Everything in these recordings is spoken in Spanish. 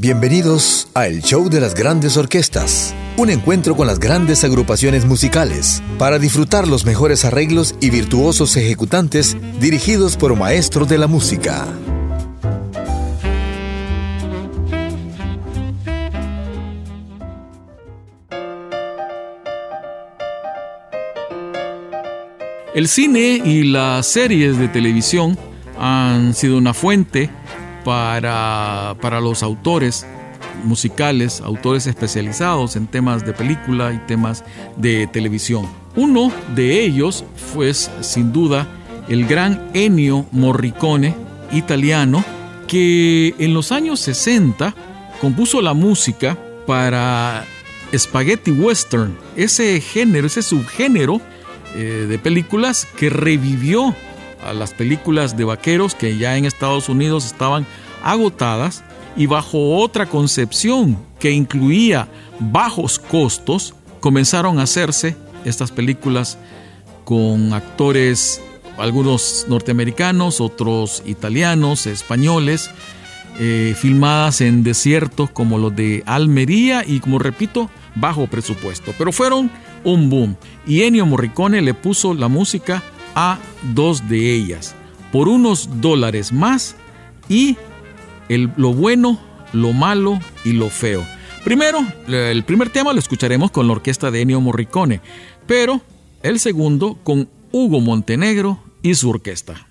Bienvenidos a El Show de las Grandes Orquestas, un encuentro con las grandes agrupaciones musicales para disfrutar los mejores arreglos y virtuosos ejecutantes dirigidos por maestros de la música. El cine y las series de televisión han sido una fuente para, para los autores musicales, autores especializados en temas de película y temas de televisión. Uno de ellos fue sin duda el gran Ennio Morricone, italiano, que en los años 60 compuso la música para Spaghetti Western, ese género, ese subgénero eh, de películas que revivió a las películas de vaqueros que ya en Estados Unidos estaban agotadas y bajo otra concepción que incluía bajos costos, comenzaron a hacerse estas películas con actores, algunos norteamericanos, otros italianos, españoles, eh, filmadas en desiertos como los de Almería y como repito, bajo presupuesto. Pero fueron un boom y Ennio Morricone le puso la música a dos de ellas por unos dólares más y el, lo bueno, lo malo y lo feo. Primero, el primer tema lo escucharemos con la orquesta de Ennio Morricone, pero el segundo con Hugo Montenegro y su orquesta.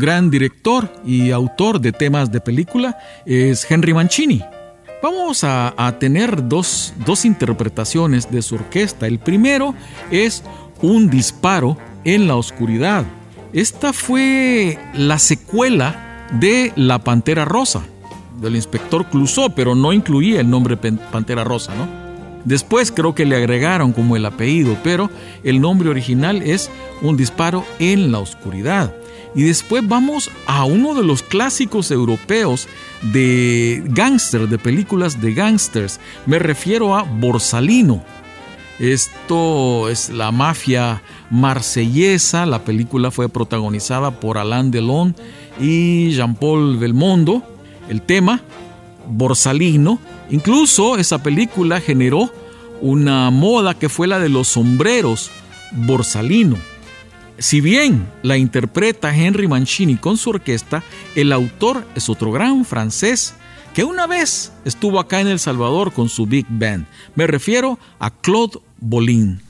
Gran director y autor de temas de película es Henry Mancini. Vamos a, tener dos, dos interpretaciones de su orquesta. El primero es Un disparo en la oscuridad. Esta fue la secuela de La Pantera Rosa, del inspector Clouseau, pero no incluía el nombre Pantera Rosa, ¿no? Después creo que le agregaron como el apellido, pero el nombre original es Un disparo en la oscuridad. Y después vamos a uno de los clásicos europeos de gángster, de películas de gángsters. Me refiero a Borsalino. Esto es la mafia marsellesa. La película fue protagonizada por Alain Delon y Jean-Paul Belmondo. El tema, Borsalino. Incluso esa película generó una moda que fue la de los sombreros Borsalino. Si bien la interpreta Henry Mancini con su orquesta, el autor es otro gran francés que una vez estuvo acá en El Salvador con su big band. Me refiero a Claude Bolin.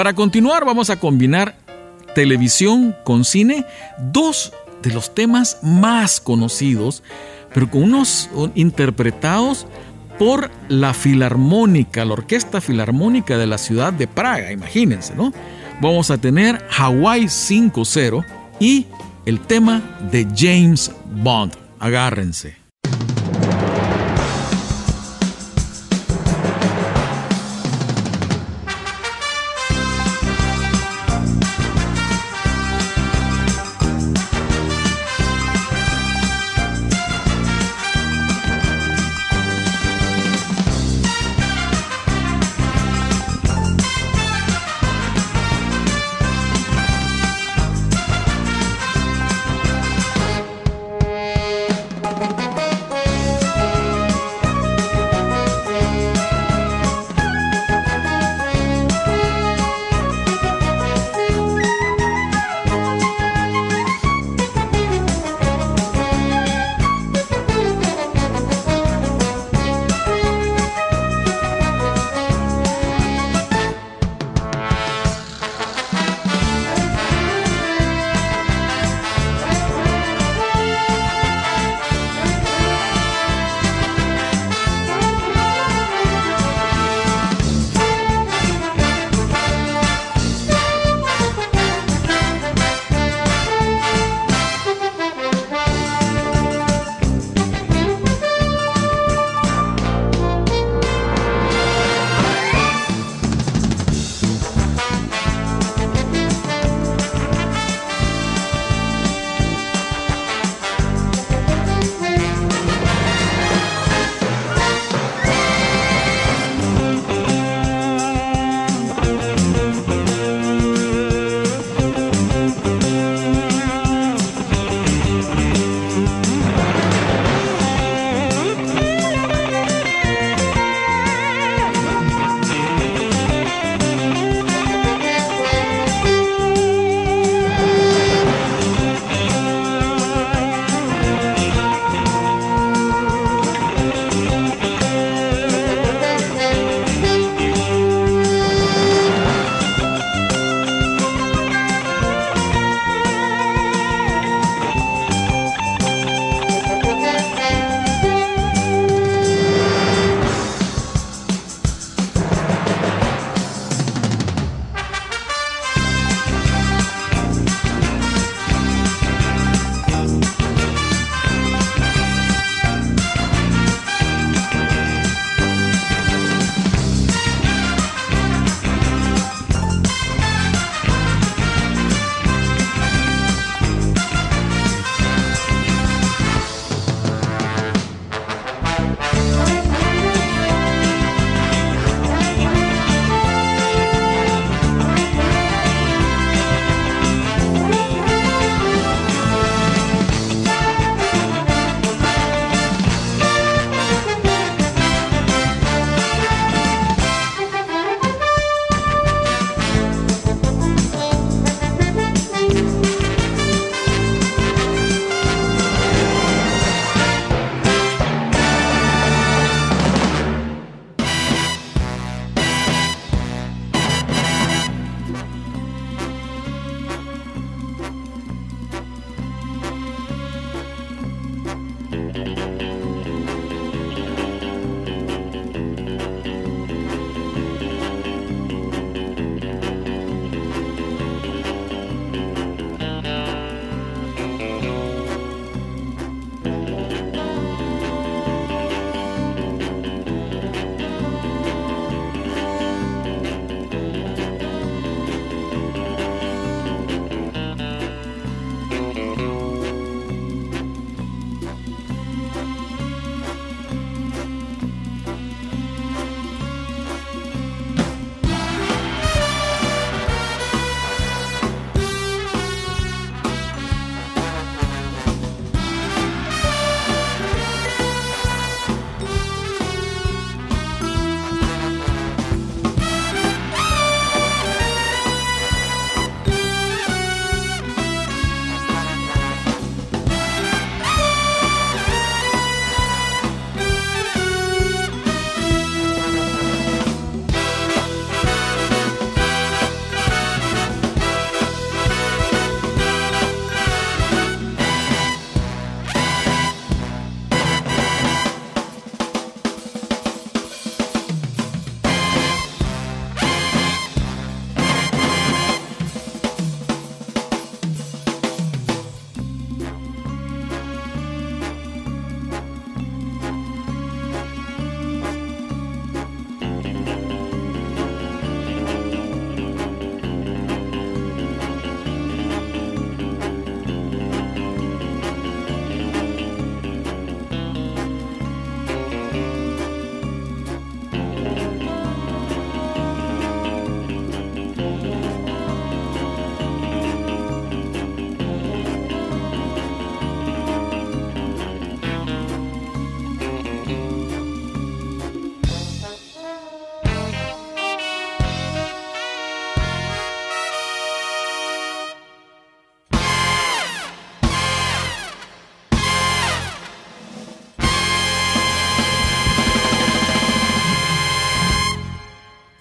Para continuar vamos a combinar televisión con cine, dos de los temas más conocidos, pero con unos interpretados por la Filarmónica, la Orquesta Filarmónica de la ciudad de Praga, imagínense, ¿no? Vamos a tener Hawaii 5-0 y el tema de James Bond. Agárrense.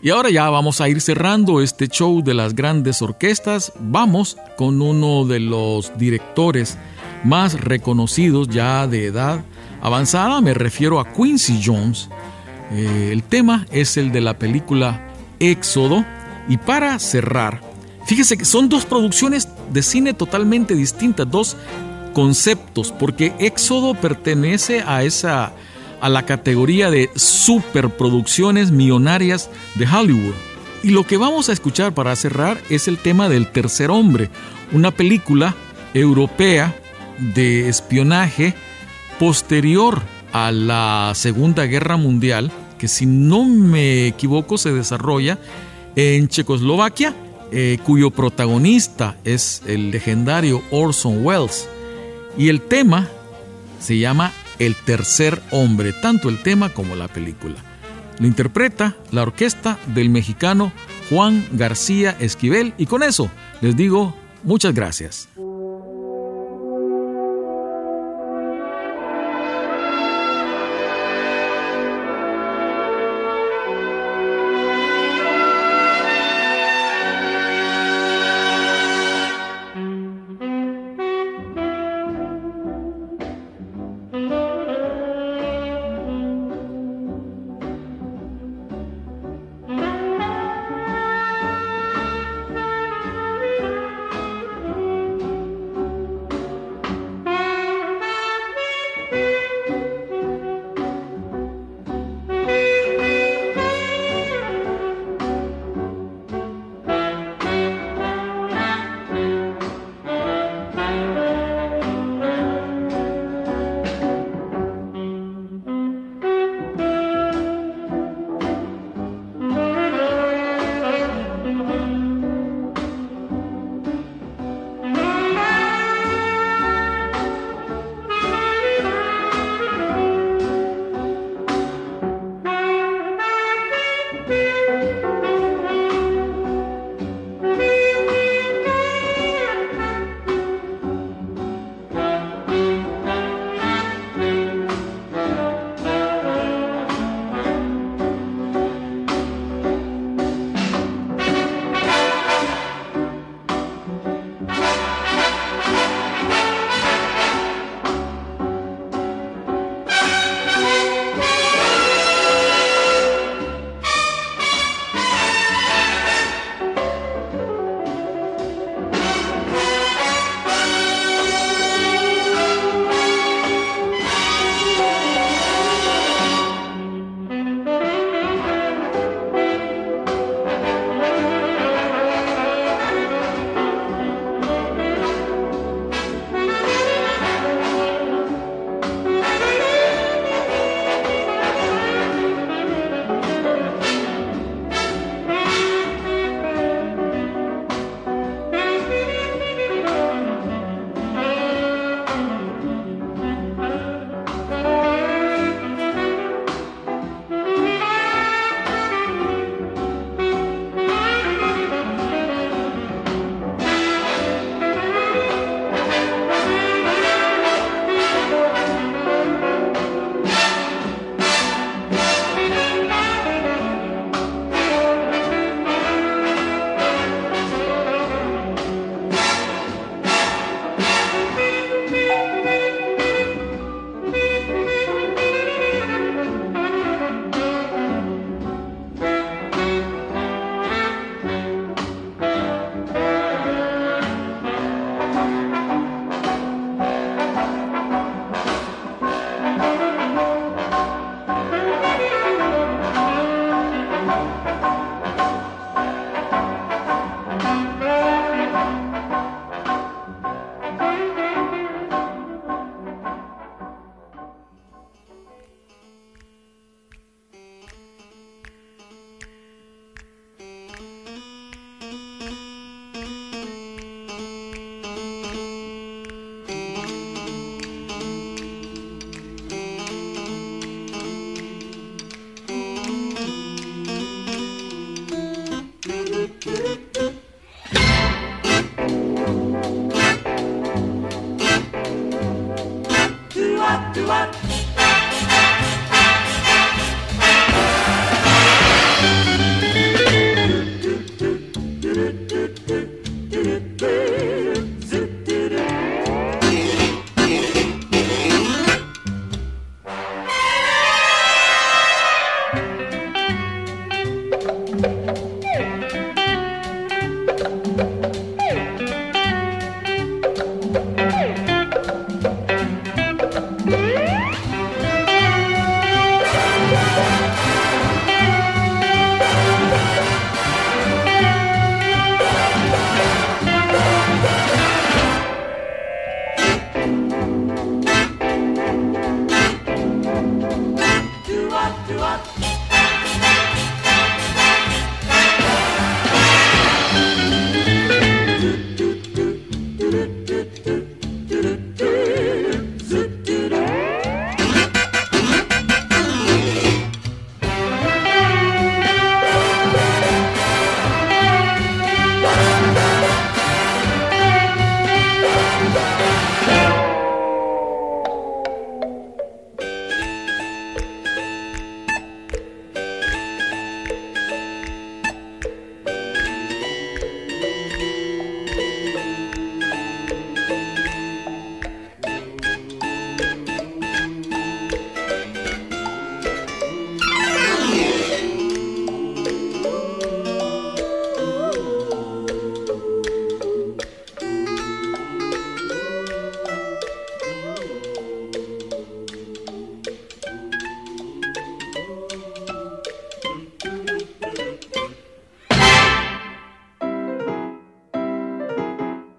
Y ahora ya vamos a ir cerrando este show de las grandes orquestas. Vamos con uno de los directores más reconocidos ya de edad avanzada, me refiero a Quincy Jones. Eh, el tema es el de la película Éxodo. Y para cerrar, fíjese que son dos producciones de cine totalmente distintas, dos conceptos, porque Éxodo pertenece a esa a la categoría de superproducciones millonarias de Hollywood. Y lo que vamos a escuchar para cerrar es el tema del tercer hombre, una película europea de espionaje posterior a la Segunda Guerra Mundial, que si no me equivoco se desarrolla en Checoslovaquia, eh, cuyo protagonista es el legendario Orson Welles. Y el tema se llama el tercer hombre, tanto el tema como la película. Lo interpreta la orquesta del mexicano Juan García Esquivel y con eso les digo muchas gracias.